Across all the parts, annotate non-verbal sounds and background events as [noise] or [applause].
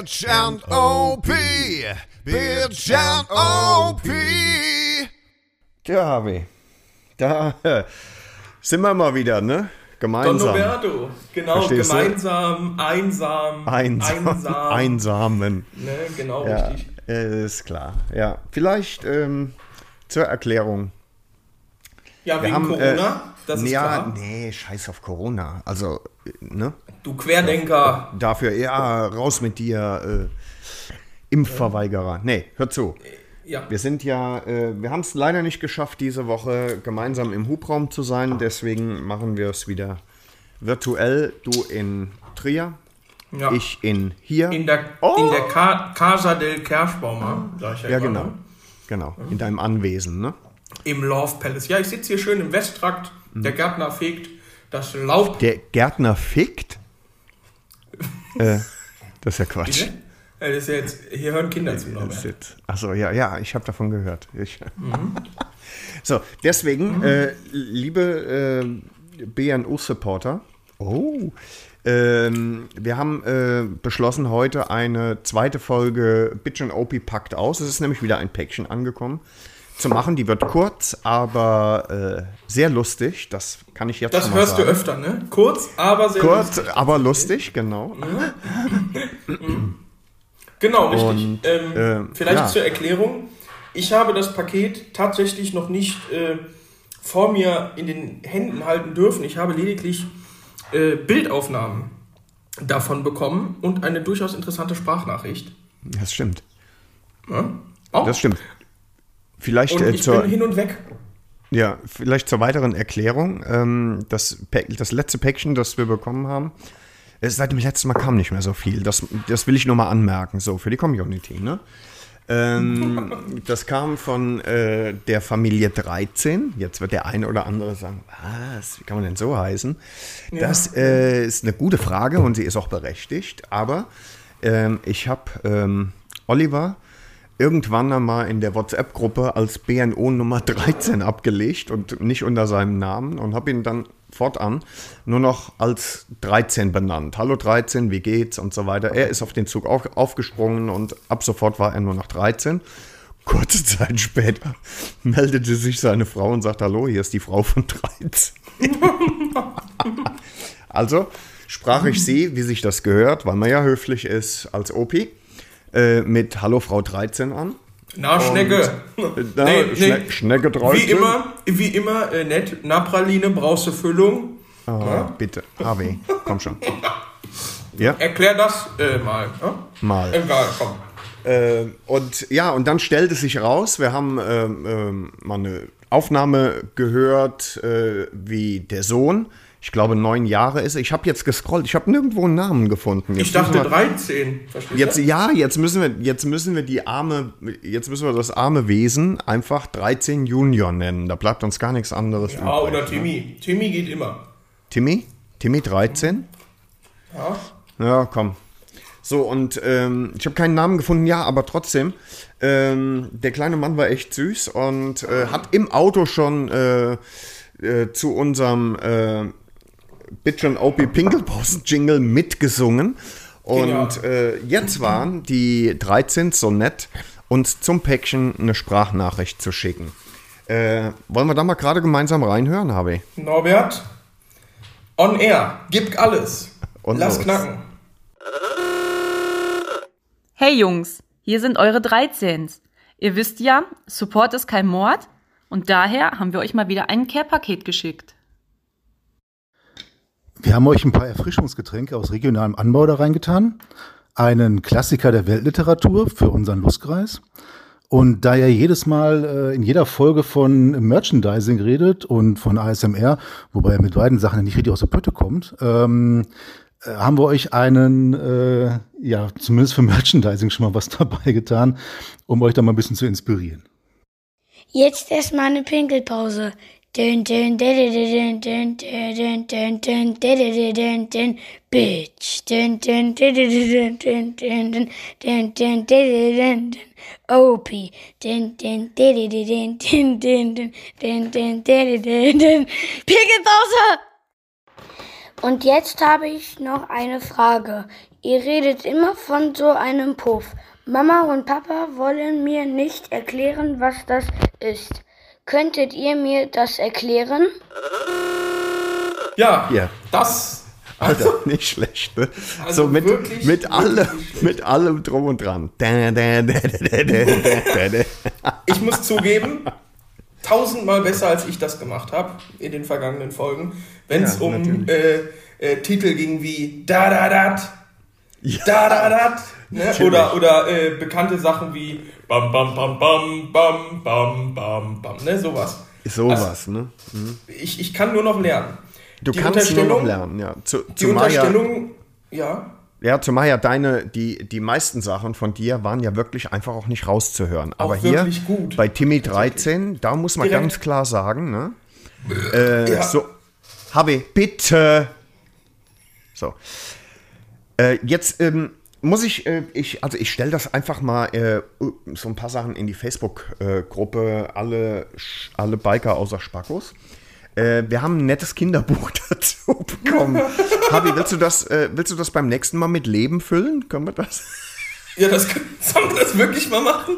Bitch and OP, Bitch and OP. Tja, Harvey, da [laughs] sind wir mal wieder, ne? Don Gemeinsam. Roberto, genau, Verstehst du? gemeinsam, einsam, Einsam. einsam. [laughs] Einsamen. Ne, genau, Ja, richtig. ist klar. Ja, vielleicht ähm, zur Erklärung. Ja, Wir wegen haben, Corona, äh, das ist ja, klar. nee, scheiß auf Corona. Also, ne? Du Querdenker. Dafür, ja, raus mit dir, äh, Impfverweigerer. Nee, hör zu. Ja, Wir sind ja, äh, wir haben es leider nicht geschafft, diese Woche gemeinsam im Hubraum zu sein. Deswegen machen wir es wieder virtuell. Du in Trier, ja. ich in hier. in der, Oh! in der Ca Casa del Kerschbaumer, ich ja, ja, genau. Genau, in deinem Anwesen, ne? Im Love Palace. Ja, ich sitze hier schön im Westtrakt. Der Gärtner fegt das Laub. Mhm. Der Gärtner fickt? [laughs] äh, das ist ja Quatsch. Bitte? Das ist ja jetzt, hier hören Kinder zu, Achso, ja, ja, ich habe davon gehört. Mhm. [laughs] so, deswegen, äh, liebe äh, BNU-Supporter, oh, ähm, wir haben äh, beschlossen, heute eine zweite Folge Bitch and OP packt aus. Es ist nämlich wieder ein Päckchen angekommen. Zu machen, die wird kurz, aber äh, sehr lustig. Das kann ich jetzt Das hörst du sagen. öfter, ne? Kurz, aber sehr Kurz, lustig. aber lustig, genau. Genau, richtig. Und, ähm, ähm, vielleicht ja. zur Erklärung. Ich habe das Paket tatsächlich noch nicht äh, vor mir in den Händen halten dürfen. Ich habe lediglich äh, Bildaufnahmen davon bekommen und eine durchaus interessante Sprachnachricht. Das stimmt. Ja? Auch. Das stimmt. Vielleicht äh, zur, hin und weg. Ja, vielleicht zur weiteren Erklärung. Ähm, das, das letzte Päckchen, das wir bekommen haben, seit dem letzten Mal kam nicht mehr so viel. Das, das will ich nur mal anmerken, so für die Community. Ne? Ähm, [laughs] das kam von äh, der Familie 13. Jetzt wird der eine oder andere sagen, was, wie kann man denn so heißen? Das äh, ist eine gute Frage und sie ist auch berechtigt. Aber ähm, ich habe ähm, Oliver irgendwann einmal in der WhatsApp-Gruppe als BNO Nummer [laughs] 13 abgelegt und nicht unter seinem Namen und habe ihn dann fortan nur noch als 13 benannt. Hallo 13, wie geht's und so weiter. Er ist auf den Zug auf, aufgesprungen und ab sofort war er nur noch 13. Kurze [laughs] Zeit später meldete sich seine Frau und sagt, hallo, hier ist die Frau von 13. [laughs] also sprach ich sie, wie sich das gehört, weil man ja höflich ist, als OP, äh, mit Hallo Frau 13 an. Na, Schnecke. [laughs] Na, Schne Schnecke 13. Wie immer, wie immer, äh, nett. Na, Praline, brauchst du Füllung? Ah, bitte, HW, [laughs] komm schon. Ja, Erklär das äh, mal. Ja? mal. Egal, komm. Äh, und ja, und dann stellte sich raus, wir haben ähm, ähm, mal eine Aufnahme gehört, äh, wie der Sohn, ich glaube neun Jahre ist. Ich habe jetzt gescrollt, ich habe nirgendwo einen Namen gefunden. Jetzt Ich dachte wir, 13. Verstehst Jetzt, ja, jetzt müssen wir, jetzt müssen wir die arme, jetzt müssen wir das arme Wesen einfach 13 Junior nennen. Da bleibt uns gar nichts anderes Ja, übrig. oder Timmy. Timmy geht immer. Timmy? Timmy 13? Ja. Ja, komm. So, und ähm, ich habe keinen Namen gefunden, ja, aber trotzdem, ähm, der kleine Mann war echt süß und äh, hat im Auto schon äh, äh, zu unserem äh, Bitch und OP Pinkelpausen Jingle mitgesungen. Und äh, jetzt waren die 13 so nett, uns zum Päckchen eine Sprachnachricht zu schicken. Äh, wollen wir da mal gerade gemeinsam reinhören, Harvey? Norbert, on air. Gib alles. Und Lass los. knacken. Hey Jungs, hier sind eure 13s. Ihr wisst ja, Support ist kein Mord und daher haben wir euch mal wieder ein Care-Paket geschickt. Wir haben euch ein paar Erfrischungsgetränke aus regionalem Anbau da reingetan. Einen Klassiker der Weltliteratur für unseren Lustkreis. Und da ihr jedes Mal äh, in jeder Folge von Merchandising redet und von ASMR, wobei er mit beiden Sachen nicht richtig aus der Pötte kommt, ähm, äh, haben wir euch einen, äh, ja, zumindest für Merchandising schon mal was [laughs] dabei getan, um euch da mal ein bisschen zu inspirieren. Jetzt erstmal eine Pinkelpause. Bitch. OP. Pegelpause! Und jetzt habe ich noch eine Frage. Ihr redet immer von so einem Puff. Mama und Papa wollen mir nicht erklären, was das ist. Könntet ihr mir das erklären? Ja, Ja. das. Alter, nicht schlecht, ne? Also so mit, wirklich, mit, allem, wirklich nicht schlecht. mit allem drum und dran. Ich muss zugeben, tausendmal besser, als ich das gemacht habe in den vergangenen Folgen. Wenn es Ja, um äh, äh, Titel ging wie Da Da Dat, Da Da Dat, ne? Oder, oder äh, bekannte Sachen wie Bam Bam Bam Bam Bam Bam Bam Bam, ne? Sowas. Sowas, ne? Ich, ich kann nur noch lernen. Du Die kannst nur noch lernen, ja. Zu, Die ja, Unterstellung, ja, ja, zumal ja deine, die, die meisten Sachen von dir waren ja wirklich einfach auch nicht rauszuhören. Aber hier gut. bei Timmy 13, da muss man Direkt. ganz klar sagen, ne? Äh, Ja. So, Habe, bitte. So. Äh, jetzt ähm, muss ich, äh, ich, also ich stelle das einfach mal äh, so ein paar Sachen in die Facebook-Gruppe, alle, alle Biker außer Spackos. Äh, wir haben ein nettes Kinderbuch [laughs] dazu bekommen. [laughs] Habi, willst du das, äh, willst du das beim nächsten Mal mit Leben füllen? Können wir das? Ja, das sollen wir das wirklich mal machen?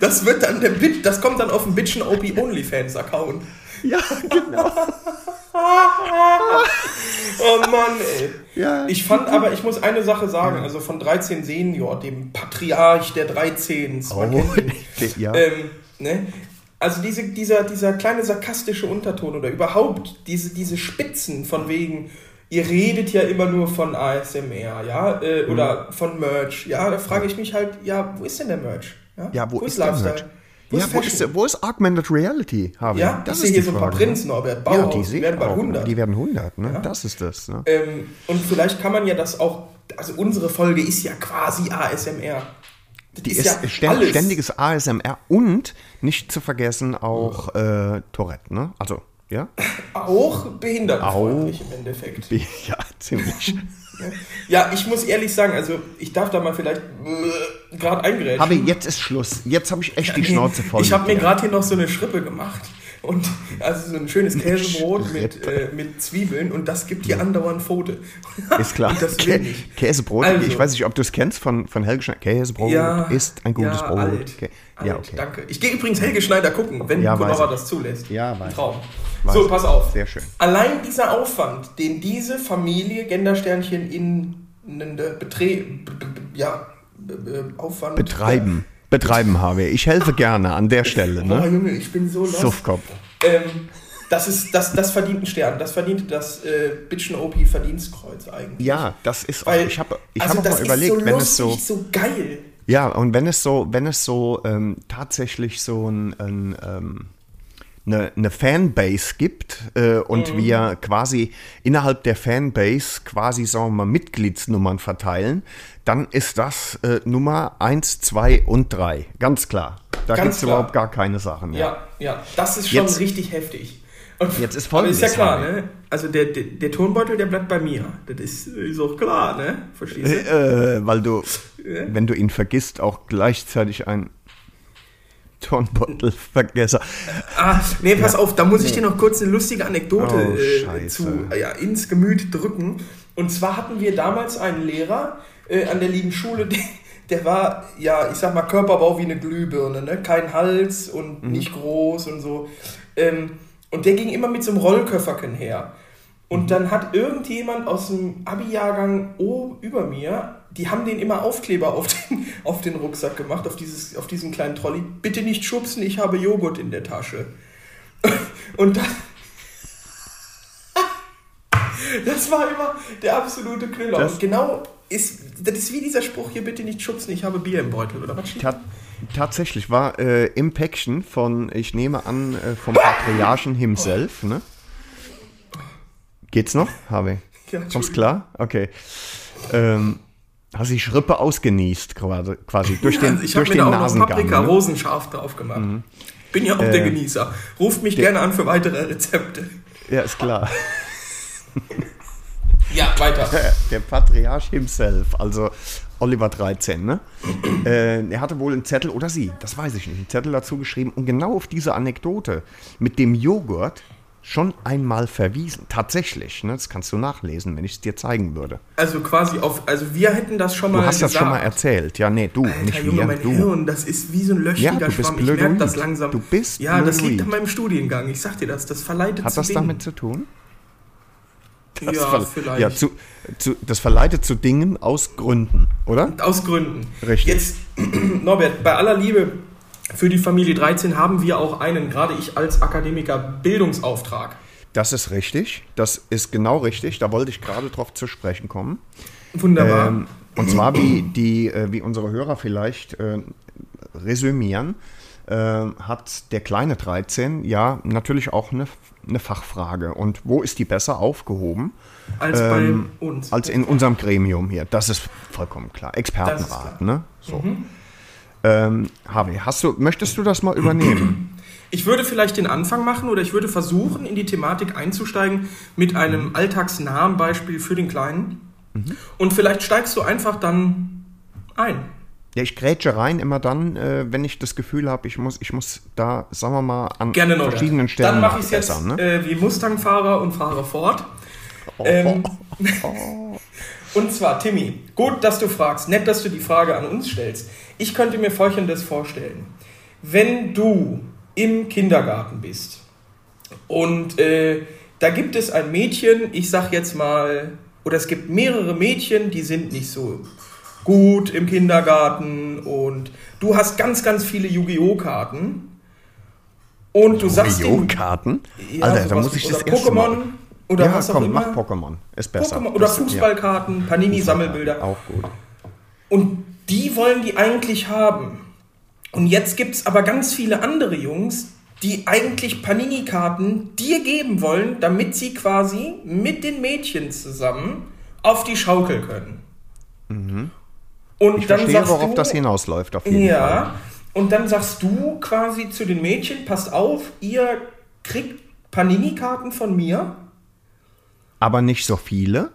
Das wird dann der Bit, das kommt dann auf dem Bitchen OP OnlyFans Account. Ja, genau. [laughs] Oh Mann, ey. Ja. Ich fand aber, ich muss eine Sache sagen, also von 13 Senior, dem Patriarch der 13. Man Oh, [laughs] ja. Ähm, ne? Also diese, dieser, dieser kleine sarkastische Unterton oder überhaupt diese, diese Spitzen von wegen, ihr redet ja immer nur von ASMR, ja, äh, Mhm. oder von Merch, ja, da frage ich mich halt, ja, wo ist denn der Merch? Ja, wo, ist der Merch? Wo ja, ist wo ist, wo ist Augmented Reality, Harvey? Ja, ich sehe hier so ein paar Prints, Norbert Ja, Bauhaus, die die sehe werden bald auch. 100. Die werden 100, ne? Das ist das. Ne? Ähm, und vielleicht kann man ja das auch, also unsere Folge ist ja quasi ASMR. Das Die ist, ständ, ständiges ASMR und nicht zu vergessen auch äh, Tourette, ne? Also, ja? [laughs] Auch behindertenfreundlich im Endeffekt. [laughs] Ja, ziemlich. Ja, ich muss ehrlich sagen, also ich darf da mal vielleicht äh, gerade eingerätschen. Habe jetzt ist Schluss. Jetzt habe ich echt die Schnauze voll. Ich habe mir gerade hier noch so eine Schrippe gemacht. Und also so ein schönes Käsebrot mit, äh, mit Zwiebeln und das gibt hier andauernd Pfote. [laughs] Ist klar. Und das will Kä ich. Käsebrot, Also. ich weiß nicht, ob du es kennst von, von Helge Schneider. Käsebrot ist ein gutes ja, Brot. Alt, Okay. alt, Ja, okay. danke. Ich gehe übrigens Helge Schneider gucken, wenn Ja, ja, ich. das zulässt. Ja, weiß. Traum. Weiß So, pass auf. Sehr schön. Allein dieser Aufwand, den diese Familie Gendersternchen in Betre b- b- ja, Aufwand Betreiben. Betreiben, habe ich. helfe gerne an der Stelle, Oh, ne? Junge, ich bin so lost. Suffkopf. Ähm, das, ist, das, das verdient einen Stern. Das verdient das äh, Bitchen OP Verdienstkreuz eigentlich. Ja, das ist auch, Weil, ich habe ich also hab auch das mal überlegt, so wenn es so, so geil. ja, und wenn es so, wenn es so ähm, tatsächlich so ein, ein ähm, eine, eine Fanbase gibt äh, und Mhm. wir quasi innerhalb der Fanbase quasi, sagen wir mal, Mitgliedsnummern verteilen, dann ist das äh, Nummer 1, 2 und 3. Ganz klar. Da gibt es überhaupt gar keine Sachen. Ja. Ja, ja, das ist schon Jetzt- richtig heftig. Und Jetzt ist aber ist ja klar, ne? Also der, der, der Tonbeutel, der bleibt bei mir. Das ist, ist auch klar, ne? Verstehst du? Äh, weil du, wenn du ihn vergisst, auch gleichzeitig ein Turnbeutelvergesser. Ah, nee, pass auf, da muss ich dir noch kurz eine lustige Anekdote Oh, äh, zu, ja, ins Gemüt drücken. Und zwar hatten wir damals einen Lehrer äh, an der lieben Schule, [laughs] der, der war, ja, ich sag mal, Körperbau wie eine Glühbirne, ne? Kein Hals und Mhm. nicht groß und so. Ähm, und der ging immer mit so einem Rollköfferchen her. Mhm. Und dann hat irgendjemand aus dem Abi-Jahrgang O über mir, die haben den immer Aufkleber auf den, [laughs] auf den Rucksack gemacht, auf, dieses, auf diesen kleinen Trolley. Bitte nicht schubsen, ich habe Joghurt in der Tasche. [laughs] Und das, [laughs] das war immer der absolute Knüller. Das- Und genau ist, das ist wie dieser Spruch hier, bitte nicht schubsen, ich habe Bier im Beutel, oder was steht? Ta tatsächlich war äh, im Päckchen von, ich nehme an, äh, vom Patriarchen himself, ne? Geht's noch, Harvey? Ja, Kommst klar? Okay. Ähm, hast die Schrippe ausgenießt, quasi, quasi durch den, ich habe mir da auch noch. Paprika Ne? rosenscharf drauf gemacht. Bin ja auch der Genießer. Ruft mich gerne an für weitere Rezepte. Ja, ist klar. [laughs] Ja, weiter. Der Patriarch himself, also Oliver 13, ne? [clears throat] äh, er hatte wohl einen Zettel, oder sie, das weiß ich nicht, einen Zettel dazu geschrieben und genau auf diese Anekdote mit dem Joghurt schon einmal verwiesen. Tatsächlich, ne? das kannst du nachlesen, wenn ich es dir zeigen würde. Also quasi auf, also wir hätten das schon mal Du hast das schon mal gesagt. erzählt. Ja, nee, du, Alter, nicht Junge, wir, mein du. Hirn, das ist wie so ein löchriger Ja, du bist Schwamm. Ich merke blödoid. das langsam. Du bist Ja, das liegt blödoid. an meinem Studiengang. Ich sag dir das, das verleitet Hat zu das Dingen. damit zu tun? Das ja, vielleicht. Ja, zu, zu, das verleitet zu Dingen aus Gründen, oder? Aus Gründen. Richtig. Jetzt, [clears throat] Norbert, bei aller Liebe für die Familie 13 haben wir auch einen, gerade ich als Akademiker, Bildungsauftrag. Das ist richtig. Das ist genau richtig. Da wollte ich gerade drauf zu sprechen kommen. Wunderbar. Ähm, und zwar, wie, die, äh, wie unsere Hörer vielleicht äh, resümieren, äh, hat der kleine 13 ja natürlich auch eine, eine Fachfrage. Und wo ist die besser aufgehoben als ähm, bei uns. als in unserem Gremium hier? Das ist vollkommen klar. Expertenrat, ist klar. Mhm. Ähm, Harvey, hast du, möchtest du das mal übernehmen? Ich würde vielleicht den Anfang machen oder ich würde versuchen, in die Thematik einzusteigen mit einem alltagsnahen Beispiel für den Kleinen. Und vielleicht steigst du einfach dann ein. Ja, ich grätsche rein immer dann, äh, wenn ich das Gefühl habe, ich muss, ich muss da, sagen wir mal, an Gerne noch. verschiedenen Stellen Dann mache ich es jetzt ne? äh, wie Mustang-Fahrer und fahre fort. Ähm, [laughs] [laughs] und zwar, Timmy, gut, dass du fragst. Nett, dass du die Frage an uns stellst. Ich könnte mir Folgendes vorstellen. Wenn du im Kindergarten bist und äh, da gibt es ein Mädchen, ich sag jetzt mal, oder es gibt mehrere Mädchen, die sind nicht so gut im Kindergarten und du hast ganz, ganz viele Yu-Gi-Oh! Karten und du sagst dem, Yu-Gi-Oh-Karten? ja, Alter, da muss ich das erste Pokémon Mal. Oder ja, was auch komm, immer. mach Pokémon. Ist besser. Pokémon oder Fußballkarten, ja. Panini-Sammelbilder. Auch gut. Und die wollen die eigentlich haben. Und jetzt gibt es aber ganz viele andere Jungs, die eigentlich Panini-Karten dir geben wollen, damit sie quasi mit den Mädchen zusammen auf die Schaukel können. Und Mhm. Ich dann verstehe, sagst worauf du, das hinausläuft, auf jeden Fall. ja, und dann sagst du quasi zu den Mädchen, passt auf, ihr kriegt Panini-Karten von mir. Aber nicht so viele.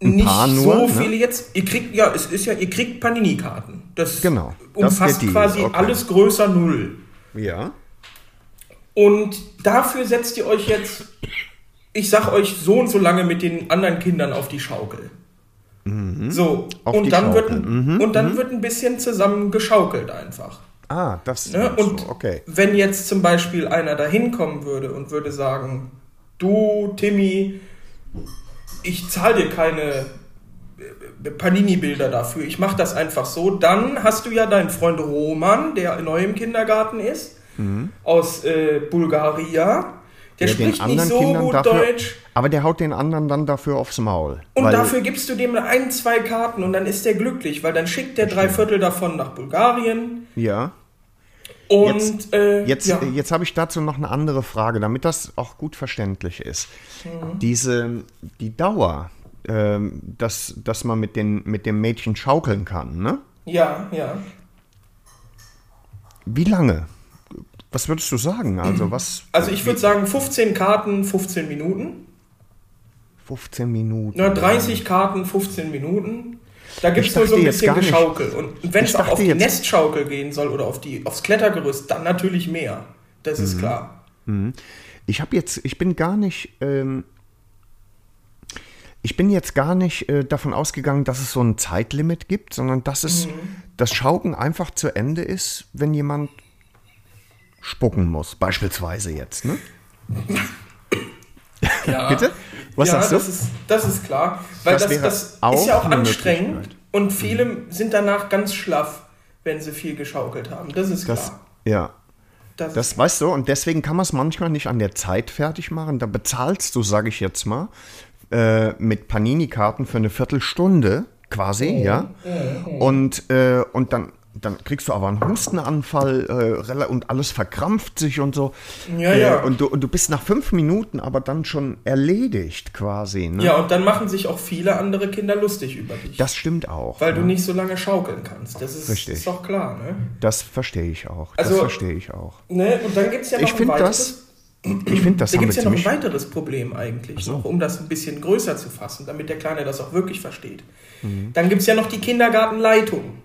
Ein nicht paar nur. so ne? viele jetzt. Ihr kriegt, ja, es ist ja, ihr kriegt Panini-Karten. Das Genau, das umfasst Deal, quasi okay. alles größer Null. Ja. Und dafür setzt ihr euch jetzt, ich sag euch, so und so lange mit den anderen Kindern auf die Schaukel. So, Mhm. Auf und die dann, wird, Schaukel. ein- und dann wird ein bisschen zusammen geschaukelt einfach. Ah, das Ne? so, Und okay. wenn jetzt zum Beispiel einer da hinkommen würde und würde sagen, du, Timmy, ich zahle dir keine äh, Panini-Bilder dafür, ich mache das einfach so, dann hast du ja deinen Freund Roman, der neu im Kindergarten ist, aus äh, Bulgaria. Der Mhm. Den spricht nicht so Kindern gut dafür, Deutsch. Aber der haut den anderen dann dafür aufs Maul. Und dafür gibst du dem ein, zwei Karten und dann ist der glücklich, weil dann schickt der drei Viertel davon nach Bulgarien. Ja. Und Jetzt- äh, Jetzt, ja. jetzt habe ich dazu noch eine andere Frage, damit das auch gut verständlich ist. Mhm. Diese, die Dauer, ähm, dass, dass man mit, den, mit dem Mädchen schaukeln kann, ne? ja, ja. Wie lange? Was würdest du sagen? Also was? Also ich würde sagen 15 Karten, 15 Minuten. 15 Minuten. Na, 30 Karten, 15 Minuten. Da gibt es nur so ein bisschen Geschaukel. Und wenn Ich es auch auf die Nestschaukel gehen soll oder auf die, aufs Klettergerüst, dann natürlich mehr. Das Mhm. ist klar. Ich habe jetzt, ich bin gar nicht, ähm, ich bin jetzt gar nicht äh, davon ausgegangen, dass es so ein Zeitlimit gibt, sondern dass es Mhm. das Schauken einfach zu Ende ist, wenn jemand spucken muss, beispielsweise jetzt, ne? Ja. [laughs] Bitte? Was ja, sagst du? Das ist, das ist klar. Weil Das das, das, ist ja auch anstrengend. Und viele sind danach ganz schlaff, wenn sie viel geschaukelt haben. Das ist Das, klar. ja. Das, Das weißt du, und deswegen kann man es manchmal nicht an der Zeit fertig machen. Da bezahlst du, sage ich jetzt mal, äh, mit Panini-Karten für eine Viertelstunde quasi, ja. Und, äh, und dann, dann kriegst du aber einen Hustenanfall äh, und alles verkrampft sich und so. Ja, ja. Äh, und, du, und du bist nach fünf Minuten aber dann schon erledigt quasi. Ne? ja, und dann machen sich auch viele andere Kinder lustig über dich. Das stimmt auch. weil du ne? nicht so lange schaukeln kannst. Das ist, Richtig. ist doch klar, ne? Das verstehe ich auch. Das Also- verstehe ich auch. ne? Und dann gibt es ja noch Ich ein finde weiteres das, ich finde das Da gibt es ja noch ein weiteres Problem eigentlich, noch, um das ein bisschen größer zu fassen, damit der Kleine das auch wirklich versteht. Mhm. Dann gibt es ja noch die Kindergartenleitung.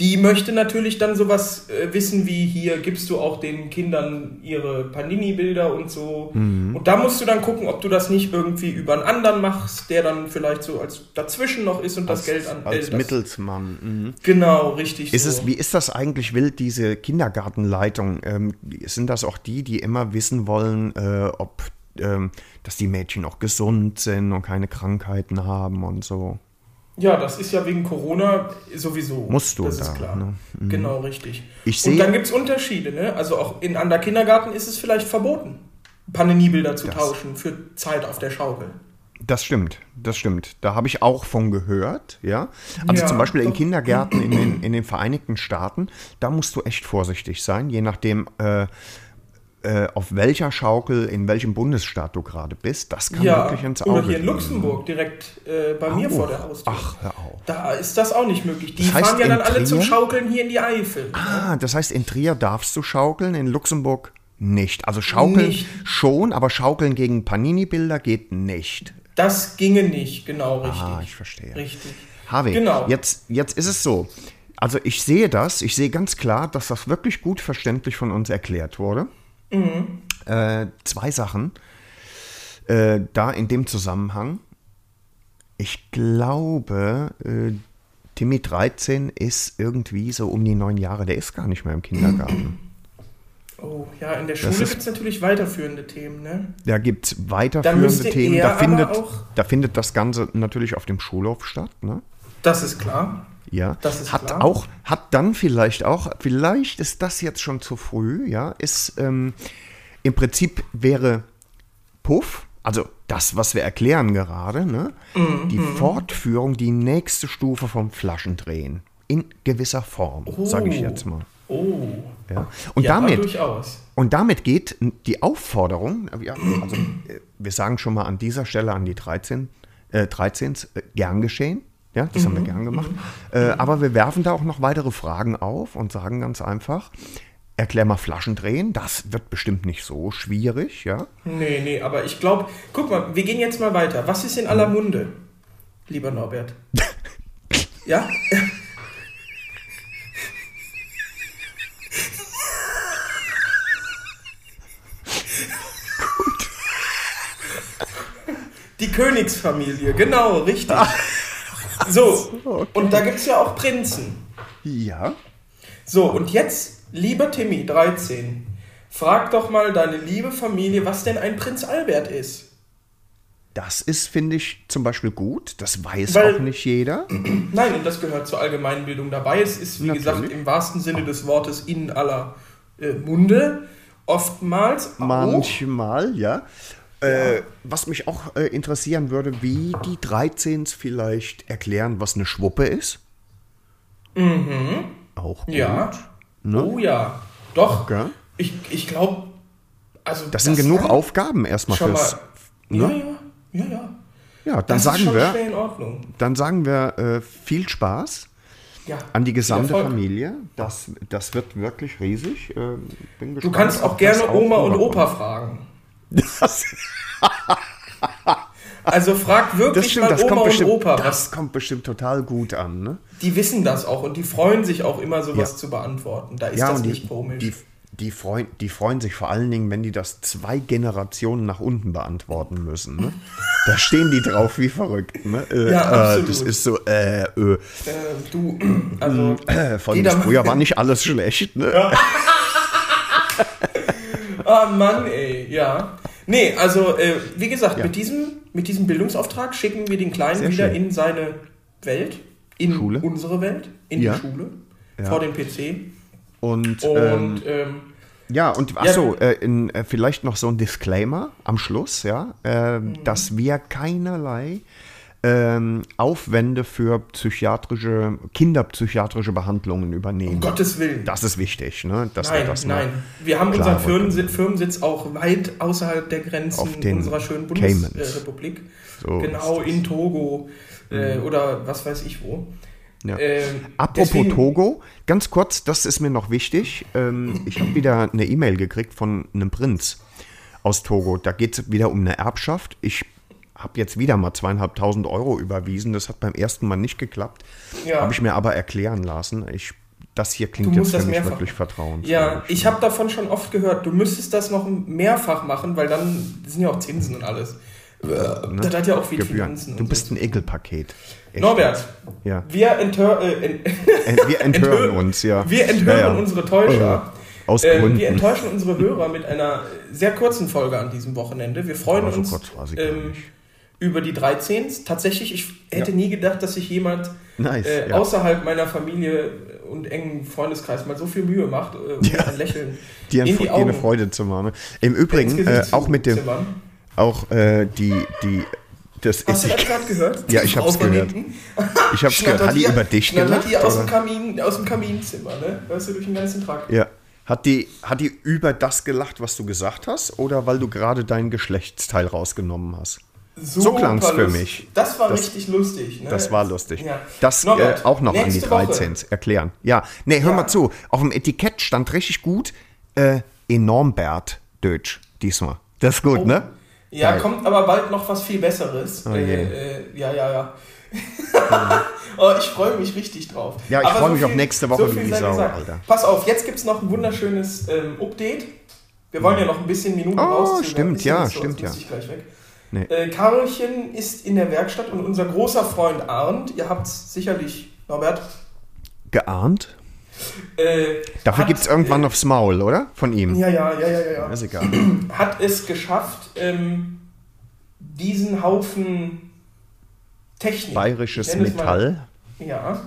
Die möchte natürlich dann sowas äh, wissen wie hier gibst du auch den Kindern ihre Panini-Bilder und so. Mhm. Und da musst du dann gucken, ob du das nicht irgendwie über einen anderen machst, der dann vielleicht so als dazwischen noch ist und das Geld an Als äh, Mittelsmann. Mhm. Genau, richtig. Ist so. es, wie ist das eigentlich wild, diese Kindergartenleitung? Ähm, sind das auch die, die immer wissen wollen, äh, ob ähm, dass die Mädchen auch gesund sind und keine Krankheiten haben und so? Ja, das ist ja wegen Corona sowieso. Musst du Das da, ist klar. ne? Genau, richtig. Ich Und dann gibt es Unterschiede, ne? Also auch in an der Kindergarten ist es vielleicht verboten, Panini-Bilder zu Das- tauschen für Zeit auf der Schaukel. Das stimmt, das stimmt. Da habe ich auch von gehört, ja. Also Ja, zum Beispiel in. Kindergärten in den, in den Vereinigten Staaten, da musst du echt vorsichtig sein, je nachdem, äh, äh, auf welcher Schaukel, in welchem Bundesstaat du gerade bist. Das kann Ja, wirklich ins Auge oder hier in. Luxemburg, direkt äh, bei mir Oh, vor der Haustür. Ach, hör auf. Da ist das auch nicht möglich. Die Das heißt, fahren ja dann alle zum Trier? Schaukeln hier in die Eifel. Ah, das heißt, in Trier darfst du schaukeln, in Luxemburg nicht. Also schaukeln Nicht. schon, aber schaukeln gegen Panini-Bilder geht nicht. Das ginge nicht, genau richtig. Ah, ich verstehe. Richtig. Harvey, Genau. jetzt, jetzt ist es so. Also ich sehe das, ich sehe ganz klar, dass das wirklich gut verständlich von uns erklärt wurde. Mhm. Äh, zwei Sachen. Äh, da in dem Zusammenhang. Ich glaube, äh, Timmy 13 ist irgendwie so um die neun Jahre. Der ist gar nicht mehr im Kindergarten. [clears throat] Oh, ja, in der Schule gibt es natürlich weiterführende Themen, ne? Da gibt es weiterführende Themen. Da findet, da findet das Ganze natürlich auf dem Schulhof statt. Ne? Das ist klar. Ja, Das ist hat klar. auch, hat dann vielleicht auch, vielleicht ist das jetzt schon zu früh, ja, ist ähm, im Prinzip wäre Puff, also das, was wir erklären gerade, ne, Mhm, die Fortführung, die nächste Stufe vom Flaschendrehen. In gewisser Form, sage ich jetzt mal. Oh. Ja. Und, ja, damit, durchaus. und damit geht die Aufforderung, also äh, wir sagen schon mal an dieser Stelle an die 13, äh, 13 äh, gern geschehen. Ja, das haben wir gern gemacht. Äh, aber wir werfen da auch noch weitere Fragen auf und sagen ganz einfach, erklär mal Flaschendrehen, das wird bestimmt nicht so schwierig, ja. Nee, nee, aber ich glaube, guck mal, wir gehen jetzt mal weiter. Was ist in aller Munde, lieber Norbert? ja? [laughs] Die Königsfamilie, genau, richtig. [laughs] So, und da gibt es ja auch Prinzen. Ja. So, und jetzt, lieber Timmy, 13, frag doch mal deine liebe Familie, was denn ein Prinz Albert ist. Das ist, finde ich, zum Beispiel gut. Das weiß Weil- auch nicht jeder. [clears throat] Nein, und das gehört zur Allgemeinbildung dabei. Es ist, wie Natürlich. gesagt, im wahrsten Sinne des Wortes in aller äh, Munde. Oftmals auch. Manchmal, ja. Äh, was mich auch äh, interessieren würde, wie die 13s vielleicht erklären, was eine Schwuppe ist. Mhm. Auch gut. Ja. Ne? Oh ja. Doch. Okay. Ich, ich glaube, also. Das sind genug Aufgaben erstmal fürs. mal. ne? Ja, ja. Ja, ja. Ja, dann Das ist sagen schon wir, schnell in Ordnung. dann sagen wir äh, viel Spaß Ja. an die gesamte. Familie. Das, das wird wirklich riesig. Äh, bin Du kannst auch das gerne Oma und. Opa fragen. Das, [laughs] Also frag wirklich das stimmt, mal das Oma kommt, und bestimmt, Opa. das Was, kommt bestimmt total gut an. Ne? die wissen das auch und die freuen sich auch immer, sowas Ja. zu beantworten. Da ist Ja, das die, nicht komisch. die, die, freuen, die freuen sich vor allen Dingen, wenn die das zwei Generationen nach unten beantworten müssen. Ne? [laughs] Da stehen die drauf wie verrückt. Ne? Äh, Ja, äh, absolut. das ist so, äh, äh, äh, du, also äh, von früher war nicht alles schlecht. Ne? [laughs] Ah, Mann, ey, ja. Nee, also, äh, wie gesagt, Ja. mit, diesem, mit diesem Bildungsauftrag schicken wir den Kleinen Sehr wieder schön. in seine Welt, in Schule. unsere Welt, in Ja. die Schule, Ja. vor den PC. Und, Und, ähm, ähm, ja, und Ja. achso, äh, in, äh, vielleicht noch so ein Disclaimer am Schluss, ja, äh, Mhm. dass wir keinerlei ähm, Aufwände für psychiatrische, kinderpsychiatrische Behandlungen übernehmen. um Gottes Willen. Das ist wichtig, ne? Dass wir Nein, das mal- nein. Wir haben unseren Firmensitz, Firmensitz auch weit außerhalb der Grenzen unserer schönen. Bundesrepublik. So genau, Mhm. in Togo äh, oder was weiß ich wo. Ja. Ähm, Apropos deswegen- Togo, ganz kurz, das ist mir noch wichtig. Ähm, ich habe wieder eine E-Mail gekriegt von einem Prinz aus Togo. Da geht es wieder um eine Erbschaft. Ich habe jetzt wieder mal zweieinhalbtausend Euro überwiesen. Das hat beim ersten Mal nicht geklappt. Ja. Habe ich mir aber erklären lassen. Ich das hier klingt jetzt für mich mehrfach wirklich vertrauensvoll. Ja, ich habe davon schon oft gehört, du müsstest das noch mehrfach machen, weil dann sind ja auch Zinsen und alles. Das hat ja auch viel Ne? Gebühren. Finanzen. Du bist so. ein Ekelpaket. Echt. Norbert, Ja. wir, enthör, äh, ent, Äh, Wir [laughs] enthören uns, ja. wir enthören Ja, ja. unsere Täuscher. Aus Äh, Gründen. wir enttäuschen unsere Hörer mit einer sehr kurzen Folge an diesem Wochenende. Wir freuen so uns kurz war sie ähm. Über die 13. Tatsächlich, ich hätte nie gedacht, dass sich jemand Nice, äh, ja. außerhalb meiner Familie und engen Freundeskreis mal so viel Mühe macht, äh, um Ja. ein Lächeln dir, in die dir eine Freude zu machen. ne? Im Übrigen, äh, auch mit dem, zuzimmern. auch äh, die, die, das Hast du ist, das gerade gehört? Ja, ich hab's gehört. ich hab's gehört, hat die über dich gelacht? die aus dem? Kamin, aus dem Kaminzimmer, ne? Hörst du durch den ganzen Trakt. Ja. Hat die, hat die über das gelacht, was du gesagt hast, oder weil du gerade dein Geschlechtsteil rausgenommen hast? So klang's Super für mich. Das war Das- richtig lustig. Ne? Das war lustig. Ja. Das äh, auch noch an die nächste Woche. 13 erklären. Ja, nee, hör Ja. mal zu. Auf dem Etikett stand richtig gut äh, Enormbert Deutsch diesmal. Das ist gut, ne? Ja, Geil. kommt aber bald noch was viel Besseres. Oh je. äh, äh, ja, ja, ja. [laughs] oh, ich freue mich richtig drauf. Ja, ich Aber freu mich auf nächste Woche viel wie die Sau. Alter. Pass auf, jetzt gibt es noch ein wunderschönes ähm, Update. Wir wollen ja noch ein bisschen Minuten Oh, rausziehen. stimmt, ja, ist so, stimmt, jetzt muss ja. Nee. Äh, Karolchen ist in der Werkstatt und unser großer Freund Arndt, ihr habt es sicherlich, Norbert, Geahnt? äh, Dafür gibt es irgendwann aufs Maul, oder? Von ihm. Ja, ja, ja, ja, ja. Ist egal. [clears throat] hat es geschafft, ähm, diesen Haufen Technik. Bayerisches es mal- Metall. Ja.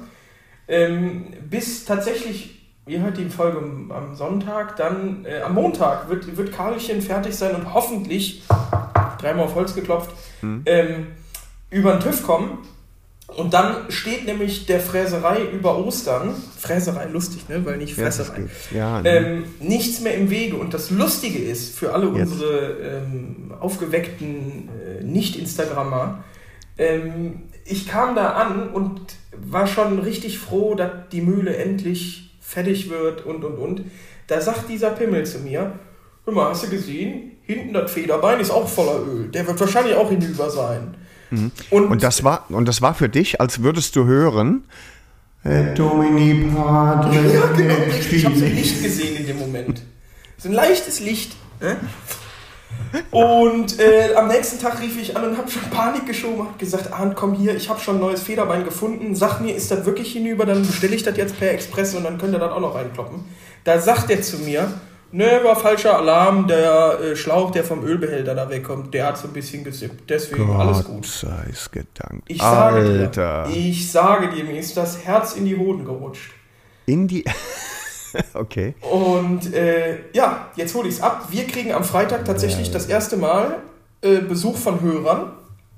Ähm, bis tatsächlich, ihr hört die Folge am- am Sonntag, dann äh, am Montag wird, wird Karlchen fertig sein und hoffentlich, dreimal auf Holz geklopft, Hm. ähm, über den TÜV kommen. Und dann steht nämlich der Fräserei über Ostern, Fräserei lustig, ne? weil nicht Ja, Fresserei, geht. Ja, ne. ähm, nichts mehr im Wege. Und das Lustige ist, für alle Jetzt. unsere ähm, aufgeweckten äh, Nicht-Instagrammer, ähm, ich kam da an und war schon richtig froh, dass die Mühle endlich fertig wird und und und. Da sagt dieser Pimmel zu mir, hör mal, hast du gesehen? Hinten das Federbein ist auch voller Öl. Der wird wahrscheinlich auch hinüber sein. Und, Mhm. Und das war und das war für dich, als würdest du hören. äh, Domini Padre. [laughs] Ja, genau, richtig. Ich habe so Licht gesehen in dem Moment. So ein leichtes Licht. Ne? Und äh, am nächsten Tag rief ich an und habe schon Panik geschoben und hab gesagt, Arndt, komm hier, ich habe schon ein neues Federbein gefunden. Sag mir, ist das wirklich hinüber? Dann bestelle ich das jetzt per Express und dann könnt ihr das auch noch reinkloppen. Da sagt er zu mir, ne, war falscher Alarm, der äh, Schlauch, der vom Ölbehälter da wegkommt, der hat so ein bisschen gesippt. Deswegen alles gut. sei es gedankt. Ich sage Alter. dir, ich sage dir, mir ist das Herz in die Hoden gerutscht. In die. [laughs] okay. Und äh, ja, jetzt hole ich es ab. Wir kriegen am Freitag tatsächlich das erste Mal äh, Besuch von Hörern.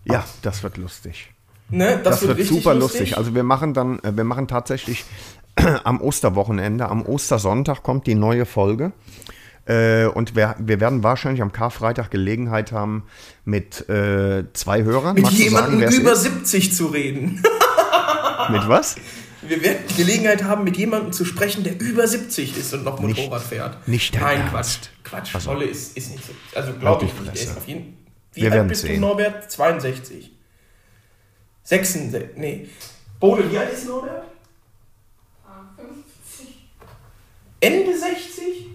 Ja, das wird lustig. Ne? Das, Das, wird, richtig super lustig. Also wir machen dann, äh, wir machen tatsächlich [clears throat] am Osterwochenende, am Ostersonntag kommt die neue Folge. Äh, und wir, wir werden wahrscheinlich am Karfreitag Gelegenheit haben, mit äh, zwei Hörern. mit du jemandem sagen, über ist? 70 zu reden. [laughs] Mit was? Wir werden die Gelegenheit haben, mit jemandem zu sprechen, der über 70 ist und noch Nicht- Motorrad fährt. nicht dein Nein, Ernst. Quatsch. Quatsch. Also- Wolle ist, ist nicht so. Also glaube Halt ich nicht. Der ist auf jeden Wie Wir alt werden bist du, sehen. Norbert? 62. 66. Nee. Bode, wie alt ist Norbert? Ende 60?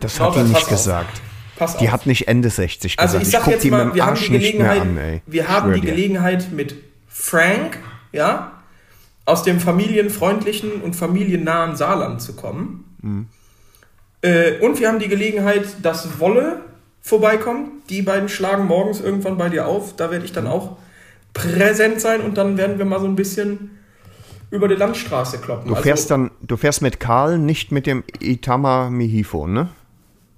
Das Norbert, hat die nicht auf. gesagt. Pass Die auf. hat nicht Ende 60 gesagt. Also ich sag guck jetzt mal, wir haben die Gelegenheit, an, wir Ich haben die dir. Gelegenheit mit Frank, ja, aus dem familienfreundlichen und familiennahen Saarland zu kommen. Mhm. Äh, und wir haben die Gelegenheit, dass Wolle vorbeikommt. Die beiden schlagen morgens irgendwann bei dir auf. Da werde ich Mhm. dann auch präsent sein und dann werden wir mal so ein bisschen über die Landstraße kloppen. Du fährst dann, du fährst mit Karl, nicht mit dem Itama Mihifo, ne?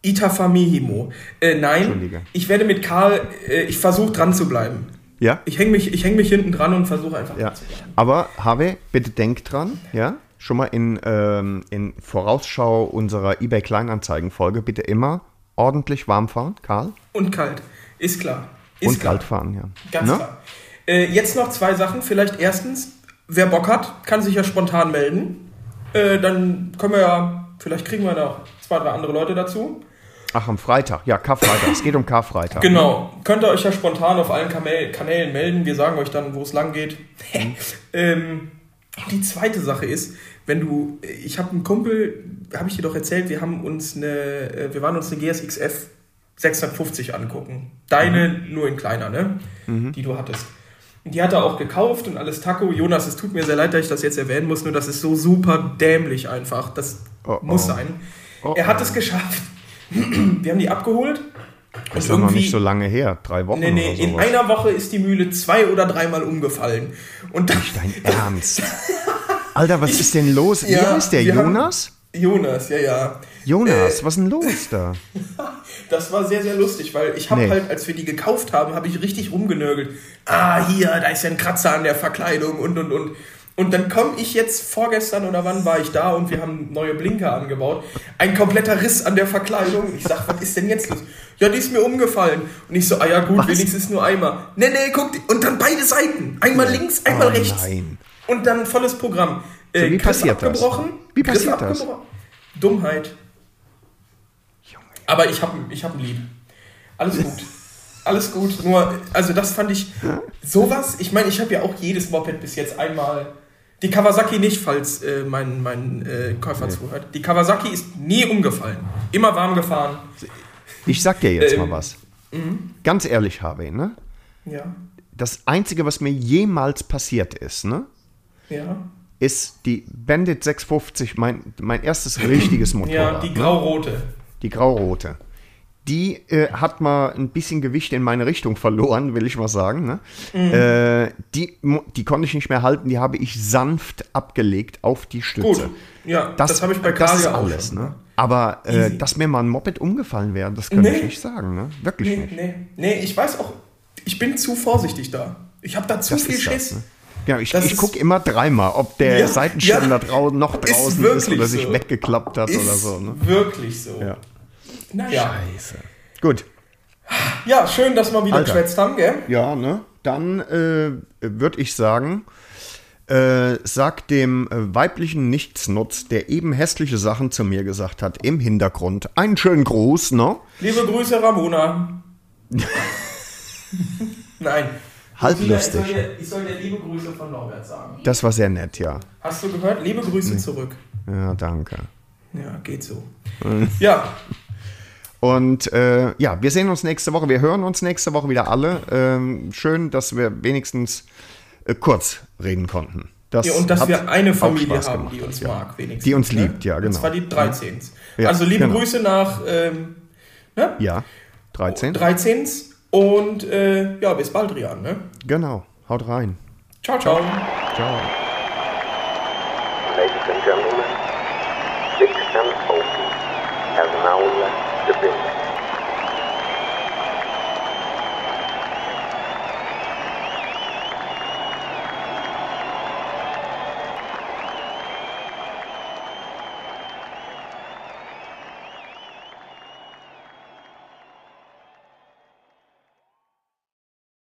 Itafamihimo. Äh, nein, ich werde mit Karl, äh, ich versuche dran zu bleiben. Ja? Ich hänge mich, ich häng mich hinten dran und versuche einfach Ja. zu bleiben. Aber Harvey, bitte denk dran, ja? Schon mal in, ähm, in Vorausschau unserer eBay Kleinanzeigen-Folge bitte immer ordentlich warm fahren, Karl. Und kalt. Ist klar. Ist und klar. kalt fahren, ja. Ganz Ne? klar. Äh, jetzt noch zwei Sachen. Vielleicht erstens, wer Bock hat, kann sich ja spontan melden. Äh, dann können wir ja, vielleicht kriegen wir noch zwei, drei andere Leute dazu. Ach, am Freitag. Ja, Karfreitag. es geht um Karfreitag. Genau. Könnt ihr euch ja spontan auf allen Kanälen melden. Wir sagen euch dann, wo es lang geht. Mhm. [laughs] ähm, Und die zweite Sache ist, wenn du, ich habe einen Kumpel, habe ich dir doch erzählt, wir haben uns eine, äh, wir waren uns eine GSXF 650 angucken. Deine nur in kleiner, ne? Die du hattest. Die hat er auch gekauft und alles Taco. Jonas, es tut mir sehr leid, dass ich das jetzt erwähnen muss, nur das ist so super dämlich einfach. Das Oh, muss oh. sein. Oh, er hat es geschafft. [clears throat] wir haben die abgeholt. Das ist doch noch nicht so lange her. Drei Wochen Nee, nee, oder in sowas. einer Woche ist die Mühle zwei oder dreimal umgefallen. Und dann, Dein Ernst? Alter, was ist denn los? Wie Ja, heißt der? wir haben- Jonas? Ja, ja. Jonas, was ist denn los [laughs] da? Das war sehr, sehr lustig, weil ich habe Nee. halt, als wir die gekauft haben, habe ich richtig rumgenörgelt. Ah, hier, da ist ja ein Kratzer an der Verkleidung und, und, und. Und dann komme ich jetzt, vorgestern oder wann war ich da und wir haben neue Blinker angebaut. Ein kompletter Riss an der Verkleidung. Ich sag, was ist denn jetzt los? Ja, die ist mir umgefallen. Und ich so, ah ja gut, wenigstens nur einmal. Nee, nee, guck, und dann beide Seiten. Einmal links, einmal Oh rechts. nein. Und dann volles Programm. So, wie Griff passiert das? abgebrochen. Wie Griff passiert das? Dummheit. Aber ich habe ich hab ein Lied. Alles gut. [laughs] Alles gut. Nur, also das fand ich sowas. Ich meine, ich habe ja auch jedes Moped bis jetzt einmal. Die Kawasaki nicht, falls äh, mein, mein äh, Käufer zuhört. Die Kawasaki ist nie umgefallen. Immer warm gefahren. Ich sag dir jetzt Ähm, mal was. Ganz ehrlich, Harvey, ne? Ja. Das Einzige, was mir jemals passiert ist, ne? Ja. Ist die Bandit 650, mein, mein erstes richtiges Motorrad. Ja, die ne? grau-rote. Die graurote. Die äh, hat mal ein bisschen Gewicht in meine Richtung verloren, will ich mal sagen. Ne? Mhm. Äh, die, die konnte ich nicht mehr halten, die habe ich sanft abgelegt auf die Stütze. Gut. Ja, das, habe ich bei das Kasia auch alles. schon. Ne? Aber äh, dass mir mal ein Moped umgefallen wäre, das könnte Nee. ich nicht sagen. Ne? Wirklich Nee, nicht. nee, nee, ich weiß auch, ich bin zu vorsichtig da. Ich habe da zu Das viel Schiss. das, ne? Ja, ich, Das ich ist- gucke immer dreimal, ob der Ja, Seitenständer ja. drau noch Ist draußen ist, wirklich oder sich so. weggeklappt hat Ist oder so. Ne? wirklich so. Ja. Naja. Scheiße. Gut. Ja, schön, dass wir wieder Alter. geschwätzt haben, gell? Ja, ne? Dann äh, würde ich sagen, äh, sag dem äh, weiblichen Nichtsnutz, der eben hässliche Sachen zu mir gesagt hat, im Hintergrund, einen schönen Gruß, ne? Liebe Grüße, Ramona. [laughs] Nein. Halb Ich soll dir- lustig. Ich soll, dir, liebe Grüße von Norbert sagen. Das war sehr nett, ja. Hast du gehört? Liebe Grüße zurück. Ja, danke. Ja, geht so. Äh. Ja, Und äh, ja, wir sehen uns nächste Woche. Wir hören uns nächste Woche wieder alle. Ähm, schön, dass wir wenigstens äh, kurz reden konnten. Das ja und dass hat wir eine Familie haben, die uns ja. mag, wenigstens. Die uns ne? liebt, ja, Und genau. zwar die 13. Ja, also liebe genau. Grüße nach ähm, ne? Ja, 13. 13. Und äh, ja, bis bald, Rian. Ne? Genau, haut rein. Ciao, ciao. Ciao.